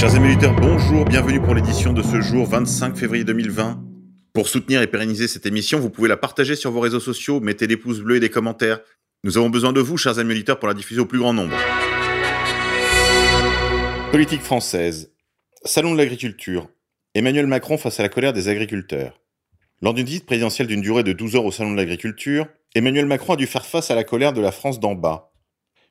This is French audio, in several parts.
Chers amis bonjour, bienvenue pour l'édition de ce jour 25 février 2020. Pour soutenir et pérenniser cette émission, vous pouvez la partager sur vos réseaux sociaux, mettez des pouces bleus et des commentaires. Nous avons besoin de vous, chers amis pour la diffuser au plus grand nombre. Politique française. Salon de l'agriculture. Emmanuel Macron face à la colère des agriculteurs. Lors d'une visite présidentielle d'une durée de 12 heures au Salon de l'agriculture, Emmanuel Macron a dû faire face à la colère de la France d'en bas.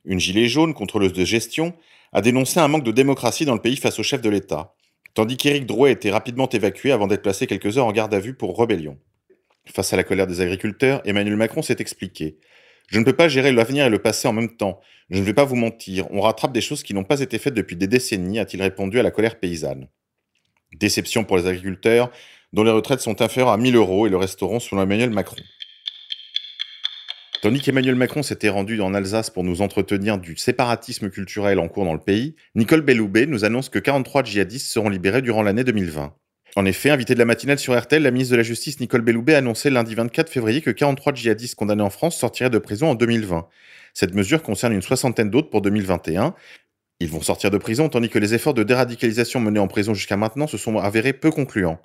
Une gilet jaune, contrôleuse de gestion, a dénoncé un manque de démocratie dans le pays face au chef de l'État, tandis qu'Éric Drouet été rapidement évacué avant d'être placé quelques heures en garde à vue pour rébellion. Face à la colère des agriculteurs, Emmanuel Macron s'est expliqué. Je ne peux pas gérer l'avenir et le passé en même temps. Je ne vais pas vous mentir, on rattrape des choses qui n'ont pas été faites depuis des décennies, a-t-il répondu à la colère paysanne. Déception pour les agriculteurs, dont les retraites sont inférieures à 1000 euros et le restaurant selon Emmanuel Macron. Tandis qu'Emmanuel Macron s'était rendu en Alsace pour nous entretenir du séparatisme culturel en cours dans le pays, Nicole Belloubet nous annonce que 43 djihadistes seront libérés durant l'année 2020. En effet, invité de la matinale sur RTL, la ministre de la Justice Nicole Belloubet a annoncé lundi 24 février que 43 djihadistes condamnés en France sortiraient de prison en 2020. Cette mesure concerne une soixantaine d'autres pour 2021. Ils vont sortir de prison tandis que les efforts de déradicalisation menés en prison jusqu'à maintenant se sont avérés peu concluants.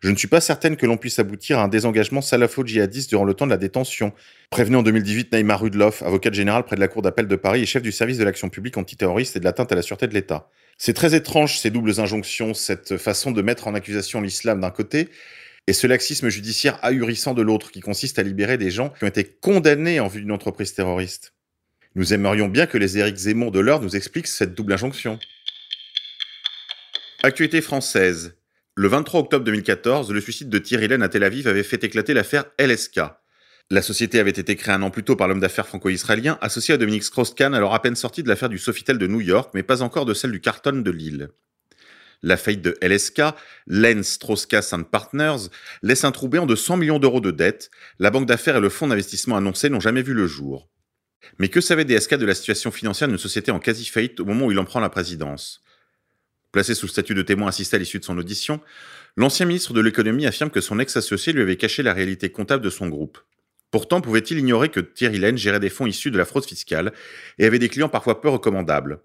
Je ne suis pas certaine que l'on puisse aboutir à un désengagement salafo-djihadiste durant le temps de la détention. Prévenu en 2018 Naïma Rudloff, avocate générale près de la Cour d'appel de Paris et chef du service de l'action publique antiterroriste et de l'atteinte à la sûreté de l'État. C'est très étrange ces doubles injonctions, cette façon de mettre en accusation l'islam d'un côté et ce laxisme judiciaire ahurissant de l'autre qui consiste à libérer des gens qui ont été condamnés en vue d'une entreprise terroriste. Nous aimerions bien que les Éric Zemmour de l'heure nous expliquent cette double injonction. Actualité française. Le 23 octobre 2014, le suicide de Thierry Laine à Tel Aviv avait fait éclater l'affaire LSK. La société avait été créée un an plus tôt par l'homme d'affaires franco-israélien, associé à Dominique Strauss-Kahn, alors à peine sorti de l'affaire du Sofitel de New York, mais pas encore de celle du Carton de Lille. La faillite de LSK, Lens Strauss-Kahn Partners, laisse un trou béant de 100 millions d'euros de dettes. La banque d'affaires et le fonds d'investissement annoncé n'ont jamais vu le jour. Mais que savait DSK de la situation financière d'une société en quasi-faillite au moment où il en prend la présidence? Placé sous le statut de témoin assisté à l'issue de son audition, l'ancien ministre de l'économie affirme que son ex-associé lui avait caché la réalité comptable de son groupe. Pourtant, pouvait-il ignorer que Thierry Laine gérait des fonds issus de la fraude fiscale et avait des clients parfois peu recommandables?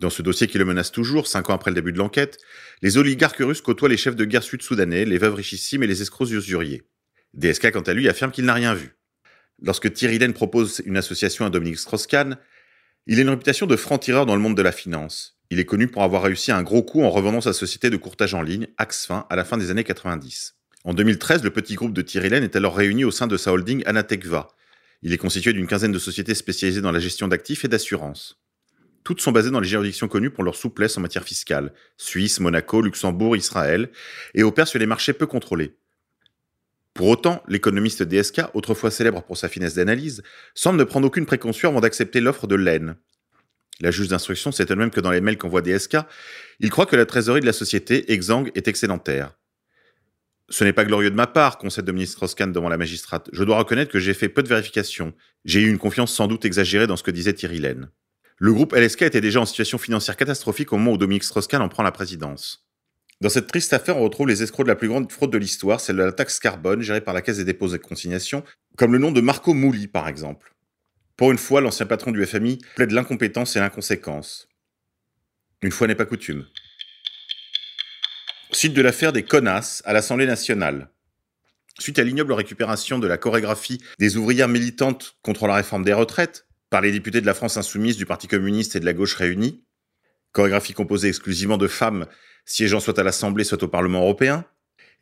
Dans ce dossier qui le menace toujours, cinq ans après le début de l'enquête, les oligarques russes côtoient les chefs de guerre sud-soudanais, les veuves richissimes et les escrocs usuriers. DSK, quant à lui, affirme qu'il n'a rien vu. Lorsque Thierry Laine propose une association à Dominique Strauss-Kahn, il a une réputation de franc-tireur dans le monde de la finance. Il est connu pour avoir réussi un gros coup en revendant sa société de courtage en ligne, Axfin, à la fin des années 90. En 2013, le petit groupe de Thierry est alors réuni au sein de sa holding Anatekva. Il est constitué d'une quinzaine de sociétés spécialisées dans la gestion d'actifs et d'assurances. Toutes sont basées dans les juridictions connues pour leur souplesse en matière fiscale, Suisse, Monaco, Luxembourg, Israël, et opèrent sur les marchés peu contrôlés. Pour autant, l'économiste DSK, autrefois célèbre pour sa finesse d'analyse, semble ne prendre aucune précaution avant d'accepter l'offre de Laine, la juge d'instruction sait elle-même que dans les mails qu'envoie DSK, il croit que la trésorerie de la société, exsangue, est excédentaire. Ce n'est pas glorieux de ma part, concède Dominique Strauss-Kahn devant la magistrate. Je dois reconnaître que j'ai fait peu de vérifications. J'ai eu une confiance sans doute exagérée dans ce que disait Thierry Laine. Le groupe LSK était déjà en situation financière catastrophique au moment où Dominique Strauss-Kahn en prend la présidence. Dans cette triste affaire, on retrouve les escrocs de la plus grande fraude de l'histoire, celle de la taxe carbone gérée par la Caisse des dépôts et consignations, comme le nom de Marco Mouli par exemple. Pour une fois, l'ancien patron du FMI plaide l'incompétence et l'inconséquence. Une fois n'est pas coutume. Suite de l'affaire des connasses à l'Assemblée nationale. Suite à l'ignoble récupération de la chorégraphie des ouvrières militantes contre la réforme des retraites par les députés de la France insoumise, du Parti communiste et de la gauche réunie, chorégraphie composée exclusivement de femmes siégeant soit à l'Assemblée soit au Parlement européen,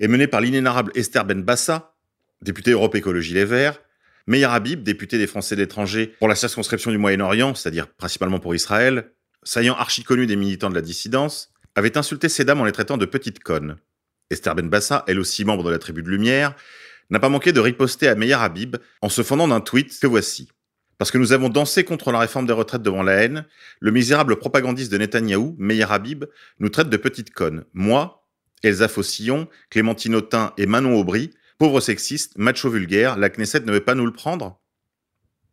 et menée par l'inénarrable Esther Benbassa, députée Europe Écologie Les Verts, Meir Habib, député des Français d'étranger pour la circonscription du Moyen-Orient, c'est-à-dire principalement pour Israël, saillant archi connu des militants de la dissidence, avait insulté ces dames en les traitant de petites connes. Esther Benbassa, elle aussi membre de la tribu de Lumière, n'a pas manqué de riposter à Meir Habib en se fondant d'un tweet que voici. Parce que nous avons dansé contre la réforme des retraites devant la haine, le misérable propagandiste de Netanyahou, Meir Habib, nous traite de petites connes. Moi, Elsa Fossillon, Clémentine Autain et Manon Aubry, Pauvre sexiste, macho vulgaire, la Knesset ne veut pas nous le prendre?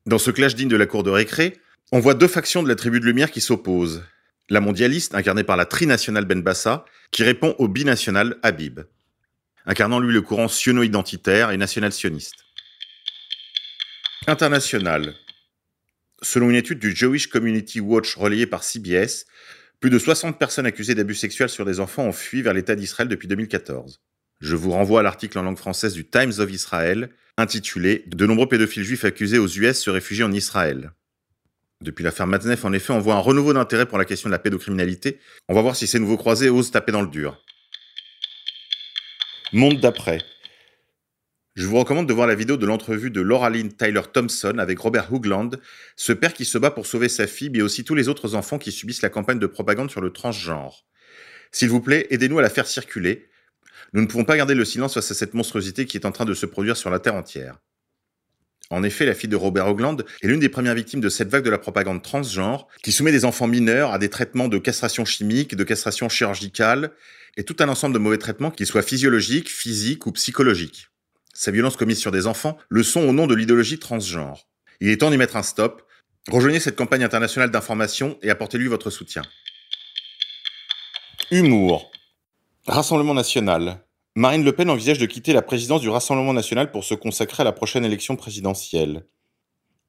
Dans ce clash digne de la cour de récré, on voit deux factions de la tribu de lumière qui s'opposent. La mondialiste, incarnée par la trinationale Ben Bassa, qui répond au binational Habib, incarnant lui le courant siono-identitaire et national-sioniste. International. Selon une étude du Jewish Community Watch relayée par CBS, Plus de 60 personnes accusées d'abus sexuels sur des enfants ont fui vers l'État d'Israël depuis 2014. Je vous renvoie à l'article en langue française du Times of Israel, intitulé De nombreux pédophiles juifs accusés aux US se réfugient en Israël. Depuis l'affaire Matzneff, en effet, on voit un renouveau d'intérêt pour la question de la pédocriminalité. On va voir si ces nouveaux croisés osent taper dans le dur. Monde d'après. Je vous recommande de voir la vidéo de l'entrevue de Lauraline Tyler Thompson avec Robert Hoogland, ce père qui se bat pour sauver sa fille, mais aussi tous les autres enfants qui subissent la campagne de propagande sur le transgenre. S'il vous plaît, aidez-nous à la faire circuler. Nous ne pouvons pas garder le silence face à cette monstruosité qui est en train de se produire sur la Terre entière. En effet, la fille de Robert Hoogland est l'une des premières victimes de cette vague de la propagande transgenre qui soumet des enfants mineurs à des traitements de castration chimique, de castration chirurgicale et tout un ensemble de mauvais traitements, qu'ils soient physiologiques, physiques ou psychologiques. Ces violences commises sur des enfants le sont au nom de l'idéologie transgenre. Il est temps d'y mettre un stop. Rejoignez cette campagne internationale d'information et apportez-lui votre soutien. Humour. Rassemblement national. Marine Le Pen envisage de quitter la présidence du Rassemblement national pour se consacrer à la prochaine élection présidentielle.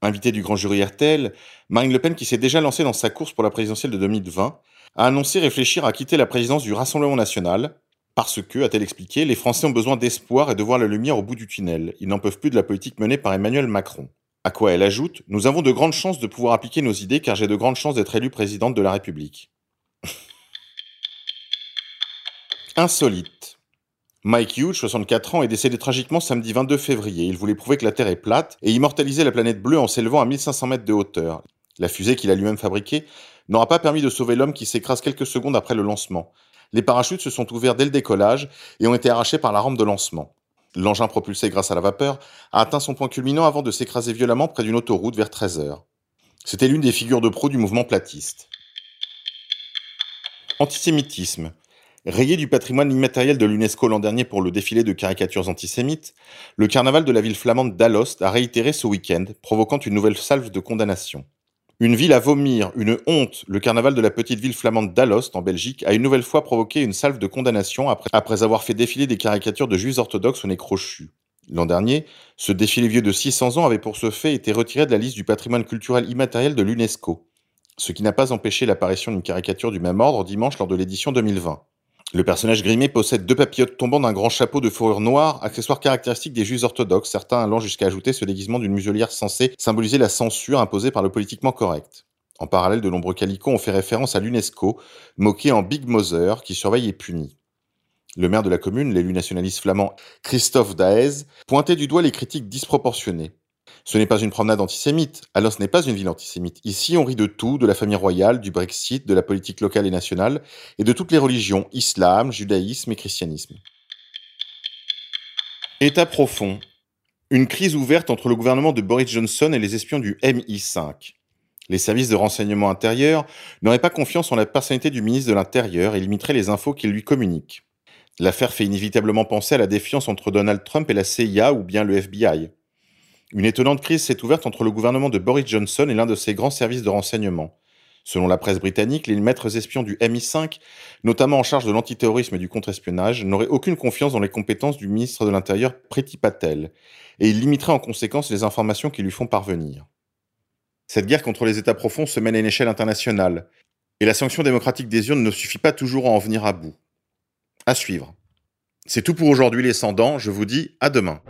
Invitée du grand jury RTL, Marine Le Pen, qui s'est déjà lancée dans sa course pour la présidentielle de 2020, a annoncé réfléchir à quitter la présidence du Rassemblement national, parce que, a-t-elle expliqué, les Français ont besoin d'espoir et de voir la lumière au bout du tunnel. Ils n'en peuvent plus de la politique menée par Emmanuel Macron. À quoi elle ajoute Nous avons de grandes chances de pouvoir appliquer nos idées car j'ai de grandes chances d'être élue présidente de la République. Insolite. Mike Hughes, 64 ans, est décédé tragiquement samedi 22 février. Il voulait prouver que la Terre est plate et immortaliser la planète bleue en s'élevant à 1500 mètres de hauteur. La fusée qu'il a lui-même fabriquée n'aura pas permis de sauver l'homme qui s'écrase quelques secondes après le lancement. Les parachutes se sont ouverts dès le décollage et ont été arrachés par la rampe de lancement. L'engin propulsé grâce à la vapeur a atteint son point culminant avant de s'écraser violemment près d'une autoroute vers 13 heures. C'était l'une des figures de proue du mouvement platiste. Antisémitisme. Rayé du patrimoine immatériel de l'UNESCO l'an dernier pour le défilé de caricatures antisémites, le carnaval de la ville flamande d'Alost a réitéré ce week-end, provoquant une nouvelle salve de condamnation. Une ville à vomir, une honte, le carnaval de la petite ville flamande d'Alost en Belgique a une nouvelle fois provoqué une salve de condamnation après, avoir fait défiler des caricatures de juifs orthodoxes au nez crochu. L'an dernier, ce défilé vieux de 600 ans avait pour ce fait été retiré de la liste du patrimoine culturel immatériel de l'UNESCO, ce qui n'a pas empêché l'apparition d'une caricature du même ordre dimanche lors de l'édition 2020. Le personnage grimé possède deux papillotes tombant d'un grand chapeau de fourrure noire, accessoire caractéristique des juifs orthodoxes, certains allant jusqu'à ajouter ce déguisement d'une muselière censée symboliser la censure imposée par le politiquement correct. En parallèle, de nombreux calicots ont fait référence à l'UNESCO, moqué en Big Mother, qui surveille et punit. Le maire de la commune, l'élu nationaliste flamand Christophe Daez, pointait du doigt les critiques disproportionnées. Ce n'est pas une promenade antisémite. Alors ce n'est pas une ville antisémite. Ici, on rit de tout, de la famille royale, du Brexit, de la politique locale et nationale, et de toutes les religions, islam, judaïsme et christianisme. État profond. Une crise ouverte entre le gouvernement de Boris Johnson et les espions du MI5. Les services de renseignement intérieur n'auraient pas confiance en la personnalité du ministre de l'Intérieur et limiteraient les infos qu'il lui communique. L'affaire fait inévitablement penser à la défiance entre Donald Trump et la CIA ou bien le FBI. Une étonnante crise s'est ouverte entre le gouvernement de Boris Johnson et l'un de ses grands services de renseignement. Selon la presse britannique, les maîtres espions du MI5, notamment en charge de l'antiterrorisme et du contre-espionnage, n'auraient aucune confiance dans les compétences du ministre de l'Intérieur Priti Patel, et ils limiteraient en conséquence les informations qui lui font parvenir. Cette guerre contre les États profonds se mène à une échelle internationale, et la sanction démocratique des urnes ne suffit pas toujours à en venir à bout. À suivre. C'est tout pour aujourd'hui les Cendants, je vous dis à demain.